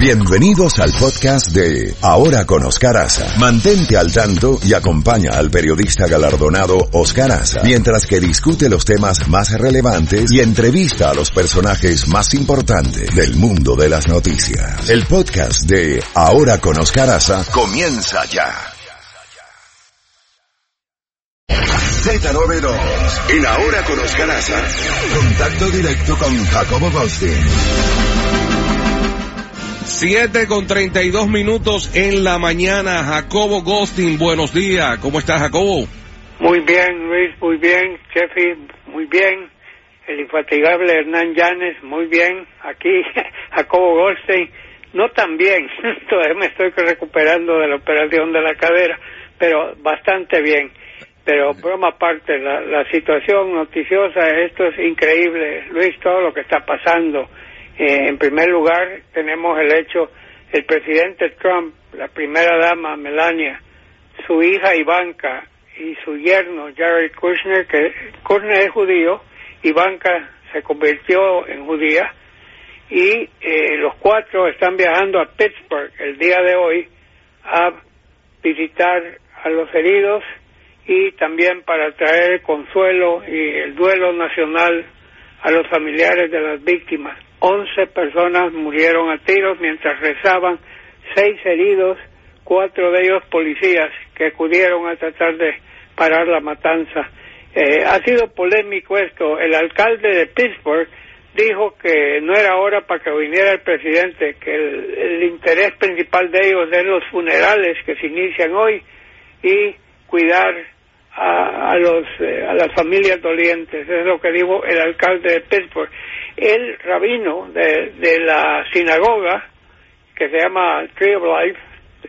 Bienvenidos al podcast de Ahora con Oscar Aza. Mantente al tanto y acompaña al periodista galardonado Oscar Aza mientras que discute los temas más relevantes y entrevista a los personajes más importantes del mundo de las noticias. El podcast de Ahora con Oscar Aza comienza ya. Z92 en Ahora con Oscar Aza. Contacto directo con Jacobo Goldstein. 7 con 32 minutos en la mañana. Jacobo Ghosting, buenos días. ¿Cómo estás, Jacobo? Muy bien, Luis, muy bien. Jeffy, muy bien. El infatigable Hernán Llanes, muy bien. Aquí, Jacobo Goldstein, no tan bien. Todavía me estoy recuperando de la operación de la cadera, pero bastante bien. Pero broma aparte, la situación noticiosa, esto es increíble, Luis, todo lo que está pasando eh, en primer lugar, tenemos el hecho, el presidente Trump, la primera dama Melania, su hija Ivanka y su yerno Jared Kushner, que Kushner es judío, Ivanka se convirtió en judía, y eh, los cuatro están viajando a Pittsburgh el día de hoy a visitar a los heridos y también para traer consuelo y el duelo nacional a los familiares de las víctimas. 11 personas murieron a tiros mientras rezaban, seis heridos, cuatro de ellos policías que acudieron a tratar de parar la matanza. Eh, ha sido polémico esto. El alcalde de Pittsburgh dijo que no era hora para que viniera el presidente, que el, interés principal de ellos es los funerales que se inician hoy y cuidar a, los, eh, a las familias dolientes. Es lo que dijo el alcalde de Pittsburgh el rabino de la sinagoga, que se llama Tree of Life,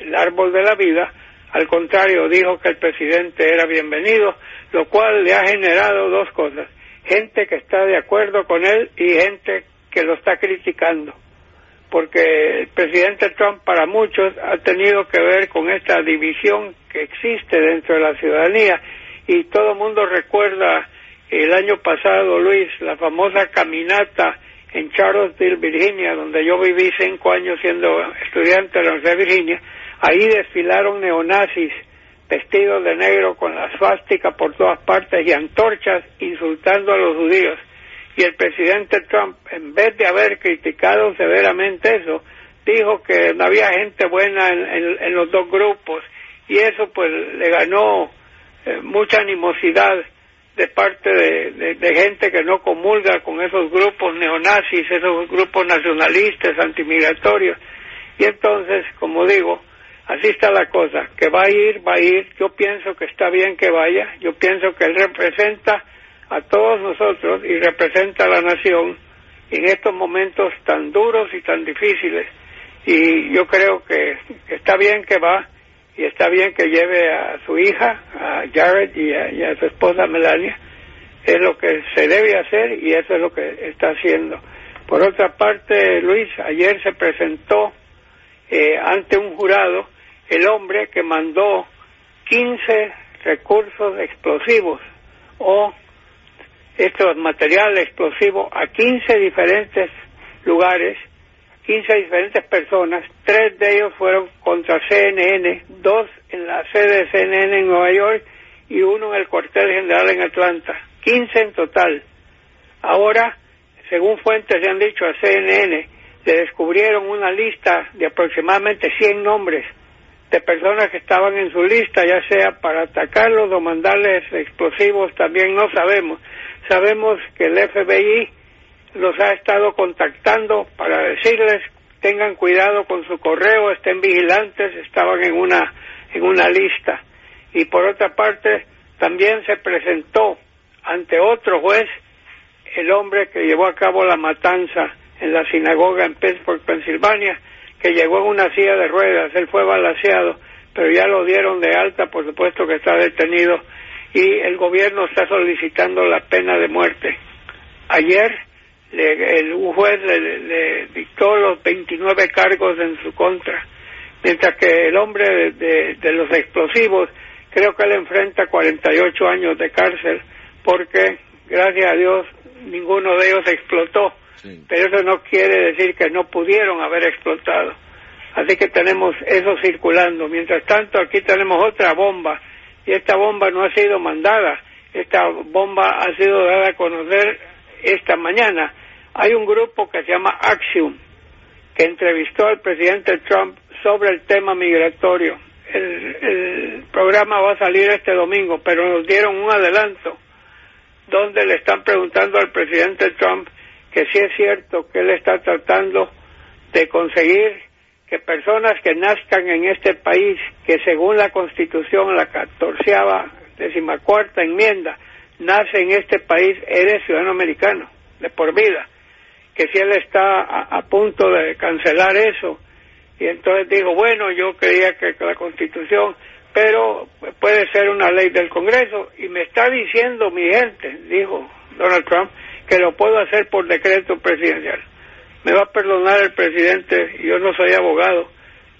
el árbol de la vida, al contrario, dijo que el presidente era bienvenido, lo cual le ha generado dos cosas. Gente que está de acuerdo con él y gente que lo está criticando. Porque el presidente Trump para muchos ha tenido que ver con esta división que existe dentro de la ciudadanía y todo mundo recuerda el año pasado, Luis, la famosa caminata en Charlottesville, Virginia, donde yo viví cinco años siendo estudiante de la Universidad de Virginia, ahí desfilaron neonazis vestidos de negro con la svástica por todas partes y antorchas insultando a los judíos. Y el presidente Trump, en vez de haber criticado severamente eso, dijo que no había gente buena en, los dos grupos y eso pues le ganó eh, mucha animosidad de parte de, gente que no comulga con esos grupos neonazis, esos grupos nacionalistas, antimigratorios. Y entonces, como digo, así está la cosa, que va a ir, va a ir, yo pienso que está bien que vaya, yo pienso que él representa a todos nosotros y representa a la nación en estos momentos tan duros y tan difíciles. Y yo creo que está bien que va, y está bien que lleve a su hija, a Jared y a, su esposa Melania, es lo que se debe hacer y eso es lo que está haciendo. Por otra parte, Luis, ayer se presentó eh, ante un jurado el hombre que mandó 15 recursos explosivos o estos materiales explosivos a 15 diferentes lugares 15 diferentes personas, tres de ellos fueron contra CNN, dos en la sede de CNN en Nueva York y uno en el cuartel general en Atlanta. 15 en total. Ahora, según fuentes le han dicho a CNN, le descubrieron una lista de aproximadamente 100 nombres de personas que estaban en su lista, ya sea para atacarlos o mandarles explosivos, también no sabemos. Sabemos que el FBI los ha estado contactando para decirles tengan cuidado con su correo, estén vigilantes, estaban en una en una lista. Y por otra parte, también se presentó ante otro juez el hombre que llevó a cabo la matanza en la sinagoga en Pittsburgh, Pensilvania, que llegó en una silla de ruedas, él fue balanceado, pero ya lo dieron de alta, por supuesto que está detenido, y el gobierno está solicitando la pena de muerte. Ayer el juez le, dictó los 29 cargos en su contra, mientras que el hombre de, los explosivos creo que él enfrenta 48 años de cárcel porque, gracias a Dios, ninguno de ellos explotó. pero eso no quiere decir que no pudieron haber explotado. Así que tenemos eso circulando. Mientras tanto, aquí tenemos otra bomba y esta bomba no ha sido mandada. Esta bomba ha sido dada a conocer esta mañana. Hay un grupo que se llama Axiom que entrevistó al presidente Trump sobre el tema migratorio. El, programa va a salir este domingo, pero nos dieron un adelanto donde le están preguntando al presidente Trump que si es cierto que él está tratando de conseguir que personas que nazcan en este país, que según la Constitución, la catorceava, decimacuarta enmienda, nace en este país, eres ciudadano americano, de por vida. Que si él está a, punto de cancelar eso, y entonces dijo, bueno, yo creía que la Constitución, pero puede ser una ley del Congreso, y me está diciendo mi gente, dijo Donald Trump, que lo puedo hacer por decreto presidencial. Me va a perdonar el presidente, yo no soy abogado,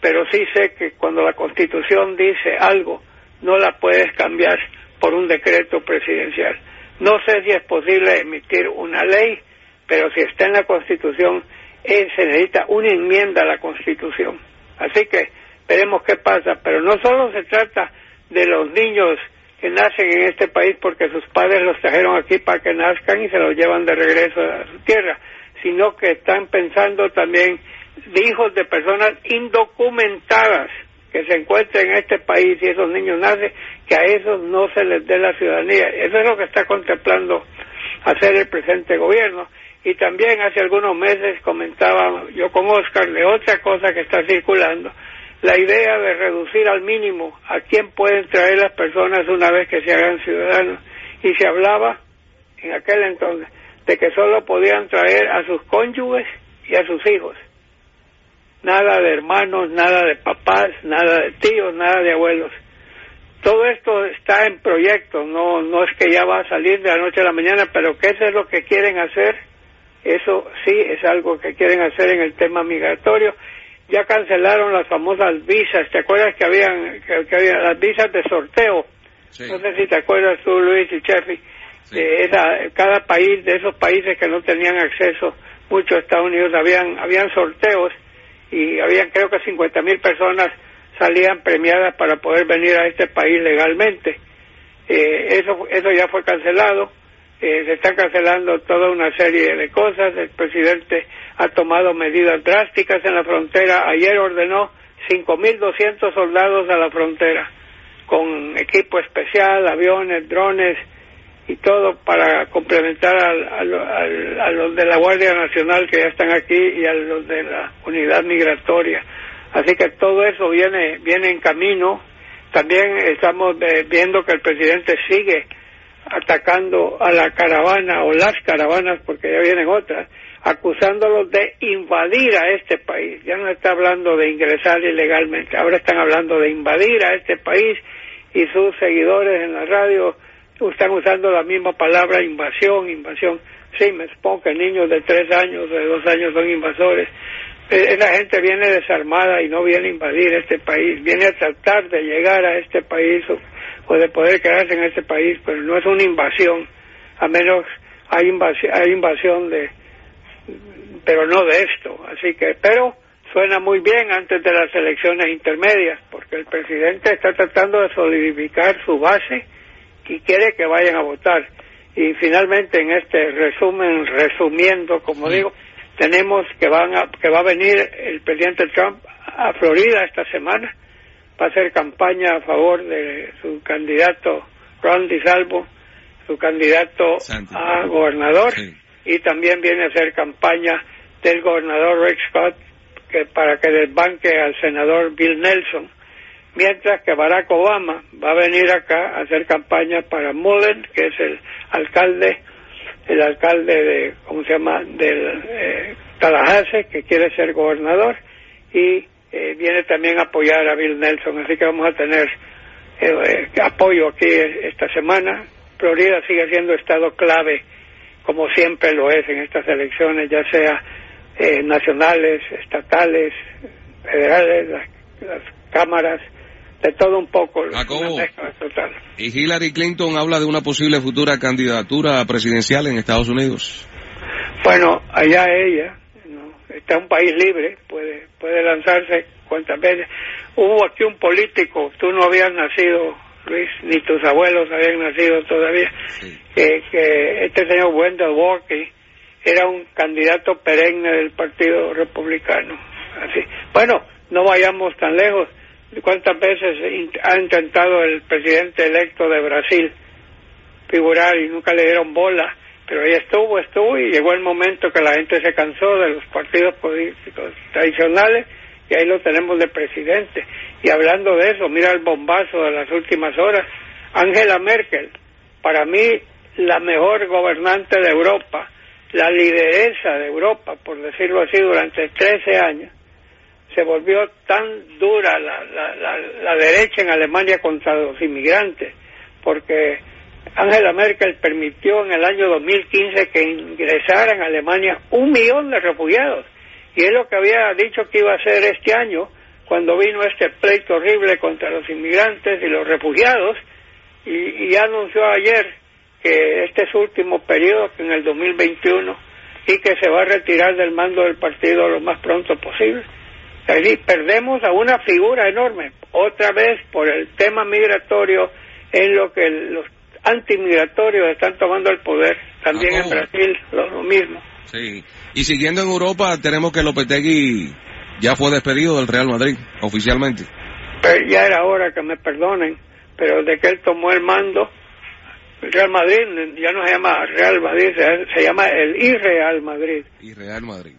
pero sí sé que cuando la Constitución dice algo, no la puedes cambiar por un decreto presidencial. No sé si es posible emitir una ley, pero si está en la Constitución, eh, se necesita una enmienda a la Constitución. Así que veremos qué pasa, pero no solo se trata de los niños que nacen en este país porque sus padres los trajeron aquí para que nazcan y se los llevan de regreso a su tierra, sino que están pensando también de hijos de personas indocumentadas que se encuentren en este país y esos niños nacen, que a esos no se les dé la ciudadanía. Eso es lo que está contemplando hacer el presente gobierno. Y también hace algunos meses comentaba yo con Oscar de otra cosa que está circulando, la idea de reducir al mínimo a quién pueden traer las personas una vez que se hagan ciudadanos. Y se hablaba en aquel entonces de que solo podían traer a sus cónyuges y a sus hijos. Nada de hermanos, nada de papás, nada de tíos, nada de abuelos. Todo esto está en proyecto, no, no es que ya va a salir de la noche a la mañana, pero que eso es lo que quieren hacer, eso sí es algo que quieren hacer en el tema migratorio. Ya cancelaron las famosas visas, ¿te acuerdas que habían, que, había las visas de sorteo? No sé si te acuerdas tú, Luis y Chefi de cada país, de esos países que no tenían acceso mucho a Estados Unidos, habían, habían sorteos y habían creo que 50 mil personas salían premiadas para poder venir a este país legalmente. Eh, eso, eso ya fue cancelado, eh, se están cancelando toda una serie de cosas, el presidente ha tomado medidas drásticas en la frontera, ayer ordenó 5.200 soldados a la frontera, con equipo especial, aviones, drones, y todo para complementar a, los de la Guardia Nacional que ya están aquí y a los de la unidad migratoria. Así que todo eso viene, viene en camino. También estamos eh, viendo que el presidente sigue atacando a la caravana o las caravanas, porque ya vienen otras, acusándolos de invadir a este país. Ya no está hablando de ingresar ilegalmente, ahora están hablando de invadir a este país y sus seguidores en la radio están usando la misma palabra invasión, invasión. Sí, me supongo que niños de tres años, de dos años son invasores. Eh, la gente viene desarmada y no viene a invadir este país, viene a tratar de llegar a este país o, de poder quedarse en este país, pero no es una invasión, a menos hay invasión, hay invasión de, pero no de esto. Así que, pero suena muy bien antes de las elecciones intermedias, porque el presidente está tratando de solidificar su base y quiere que vayan a votar. Y finalmente en este resumen, resumiendo, como digo, tenemos que van a, que va a venir el presidente Trump a Florida esta semana va a hacer campaña a favor de su candidato Ron DeSalvo, su candidato a gobernador, y también viene a hacer campaña del gobernador Rick Scott que para que desbanque al senador Bill Nelson mientras que Barack Obama va a venir acá a hacer campaña para Mullen, que es el alcalde, el alcalde de, ¿cómo se llama?, del eh, Tallahassee, que quiere ser gobernador, y eh, viene también a apoyar a Bill Nelson, así que vamos a tener eh, apoyo aquí esta semana. Florida sigue siendo estado clave, como siempre lo es en estas elecciones, ya sea nacionales, estatales, federales, las cámaras de todo un poco. ¿Y Hillary Clinton habla de una posible futura candidatura presidencial en Estados Unidos? Bueno, allá ella, ¿no? está un país libre, puede, puede lanzarse cuantas veces. Hubo aquí un político, tú no habías nacido, Luis, ni tus abuelos habían nacido todavía, que, que este señor Wendell Walker era un candidato perenne del Partido Republicano. Así. Bueno, no vayamos tan lejos. ¿Cuántas veces ha intentado el presidente electo de Brasil figurar y nunca le dieron bola? Pero ahí estuvo, estuvo y llegó el momento que la gente se cansó de los partidos políticos tradicionales y ahí lo tenemos de presidente. Y hablando de eso, mira el bombazo de las últimas horas. Angela Merkel, para mí la mejor gobernante de Europa, la lideresa de Europa, por decirlo así, durante 13 años, se volvió tan dura la, la, la, derecha en Alemania contra los inmigrantes, porque Angela Merkel permitió en el año 2015 que ingresaran a Alemania un millón de refugiados. Y es lo que había dicho que iba a hacer este año, cuando vino este pleito horrible contra los inmigrantes y los refugiados, y, y anunció ayer que este es su último periodo, que en el 2021, y que se va a retirar del mando del partido lo más pronto posible. Perdemos a una figura enorme, otra vez por el tema migratorio, en lo que los antimigratorios están tomando el poder, también en Brasil lo, mismo. Sí, y siguiendo en Europa, tenemos que Lopetegui ya fue despedido del Real Madrid, oficialmente. Pero ya era hora que me perdonen, pero de que él tomó el mando, el Real Madrid ya no se llama Real Madrid, se, llama el Irreal Madrid. Irreal Madrid.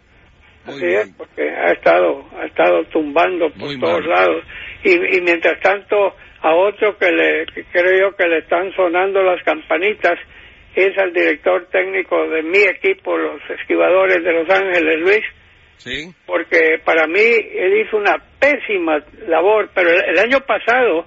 Así es, porque ha estado, ha estado tumbando por todos lados. Y, y, mientras tanto, a otro que le, creo yo que le están sonando las campanitas, es al director técnico de mi equipo, los esquivadores de Los Ángeles, Luis. Sí. Porque para mí él hizo una pésima labor, pero el año pasado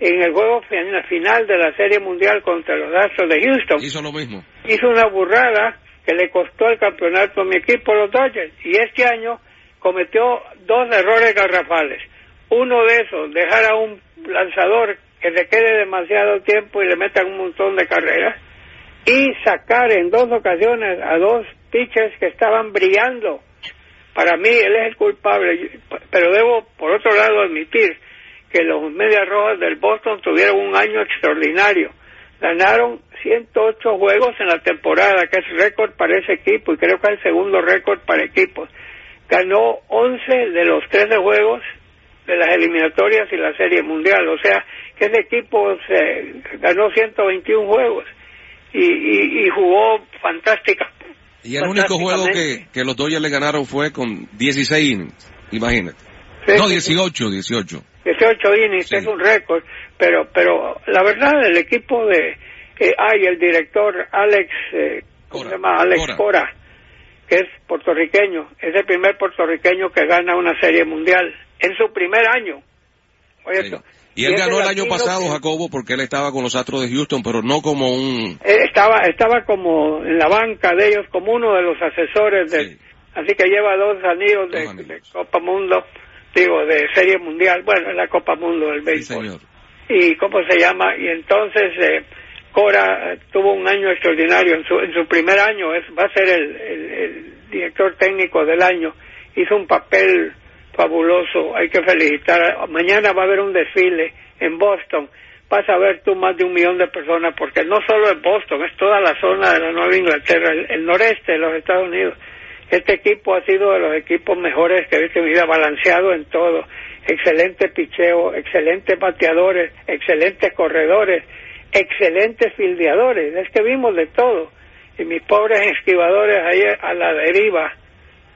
en el juego final de la Serie Mundial contra los Astros de Houston. Hizo lo mismo. Hizo una burrada que le costó el campeonato a mi equipo, los Dodgers. Y este año cometió dos errores garrafales. Uno de esos, dejar a un lanzador que se quede demasiado tiempo y le metan un montón de carreras. Y sacar en dos ocasiones a dos pitchers que estaban brillando. Para mí, él es el culpable. Pero debo, por otro lado, admitir que los Medias Rojas del Boston tuvieron un año extraordinario. Ganaron 108 juegos en la temporada, que es récord para ese equipo, y creo que es el segundo récord para equipos. Ganó 11 de los 13 juegos de las eliminatorias y la Serie Mundial, o sea que ese equipo se ganó 121 juegos y, y, jugó fantástica. Y el único juego que, que los Dodgers le ganaron fue con 16 innings, imagínate. no, 18, 18. 18 innings, es un récord, pero pero la verdad el equipo de eh, hay el director Alex eh, ¿cómo se llama? Alex Cora. que es puertorriqueño, es el primer puertorriqueño que gana una serie mundial en su primer año. Y él ganó el año pasado, Jacobo, porque él estaba con los Astros de Houston, pero no como un... Eh, estaba estaba como en la banca de ellos, como uno de los asesores de... Así que lleva dos anillos de Copa Mundo digo, de Serie Mundial, bueno, en la Copa Mundo del béisbol. Y cómo se llama, y entonces eh, Cora tuvo un año extraordinario, en su, en su primer año es, va a ser el, el, director técnico del año, hizo un papel fabuloso, hay que felicitar, mañana va a haber un desfile en Boston, vas a ver tú más de un millón de personas, porque no solo es Boston, es toda la zona de la Nueva Inglaterra, el noreste de los Estados Unidos, este equipo ha sido de los equipos mejores que he visto en mi vida, balanceado en todo. Excelente picheo, excelentes bateadores, excelentes corredores, excelentes fildeadores. Es que vimos de todo. Y mis pobres esquivadores ahí a la deriva,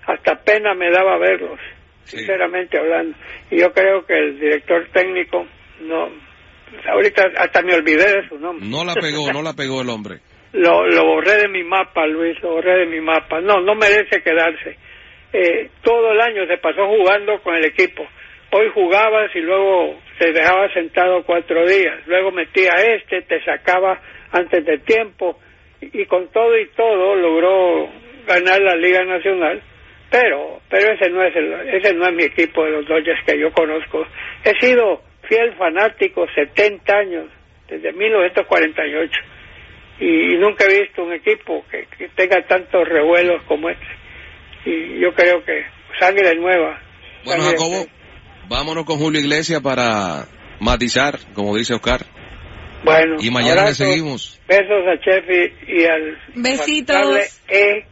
hasta pena me daba verlos, sinceramente hablando. Y yo creo que el director técnico no. Ahorita hasta me olvidé de su nombre. No la pegó, no la pegó el hombre lo, lo borré de mi mapa, Luis, lo borré de mi mapa. No, no merece quedarse. Eh, todo el año se pasó jugando con el equipo. Hoy jugabas y luego se dejaba sentado cuatro días. Luego metía este, te sacaba antes de tiempo. Y, con todo y todo logró ganar la Liga Nacional. Pero, pero ese no es el, ese no es mi equipo de los Dodgers que yo conozco. He sido fiel fanático 70 años, desde 1948 y, nunca he visto un equipo que, tenga tantos revuelos como este. Y yo creo que sangre nueva. Bueno, Jacobo, vámonos con Julio Iglesias para matizar, como dice Oscar. Bueno, y mañana le seguimos. Besos a Chefi y al besitos. E,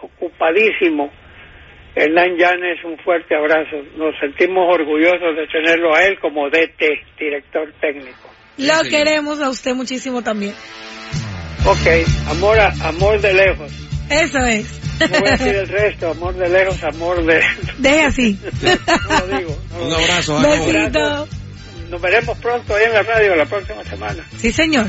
ocupadísimo. Hernán Llanes, un fuerte abrazo. Nos sentimos orgullosos de tenerlo a él como DT, director técnico. Lo queremos a usted muchísimo también. Ok, amor, a, amor de lejos. Eso es. No voy a decir el resto, amor de lejos, amor de... Deje así. No lo digo. un abrazo. Besito. Nos veremos pronto ahí en la radio la próxima semana. Sí, señor.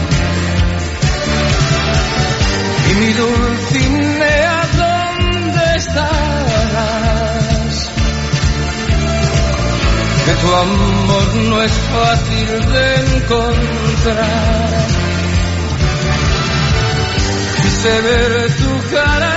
Mi Dulcinea, ¿dónde estarás? Que tu amor no es fácil de encontrar. Quise ver tu cara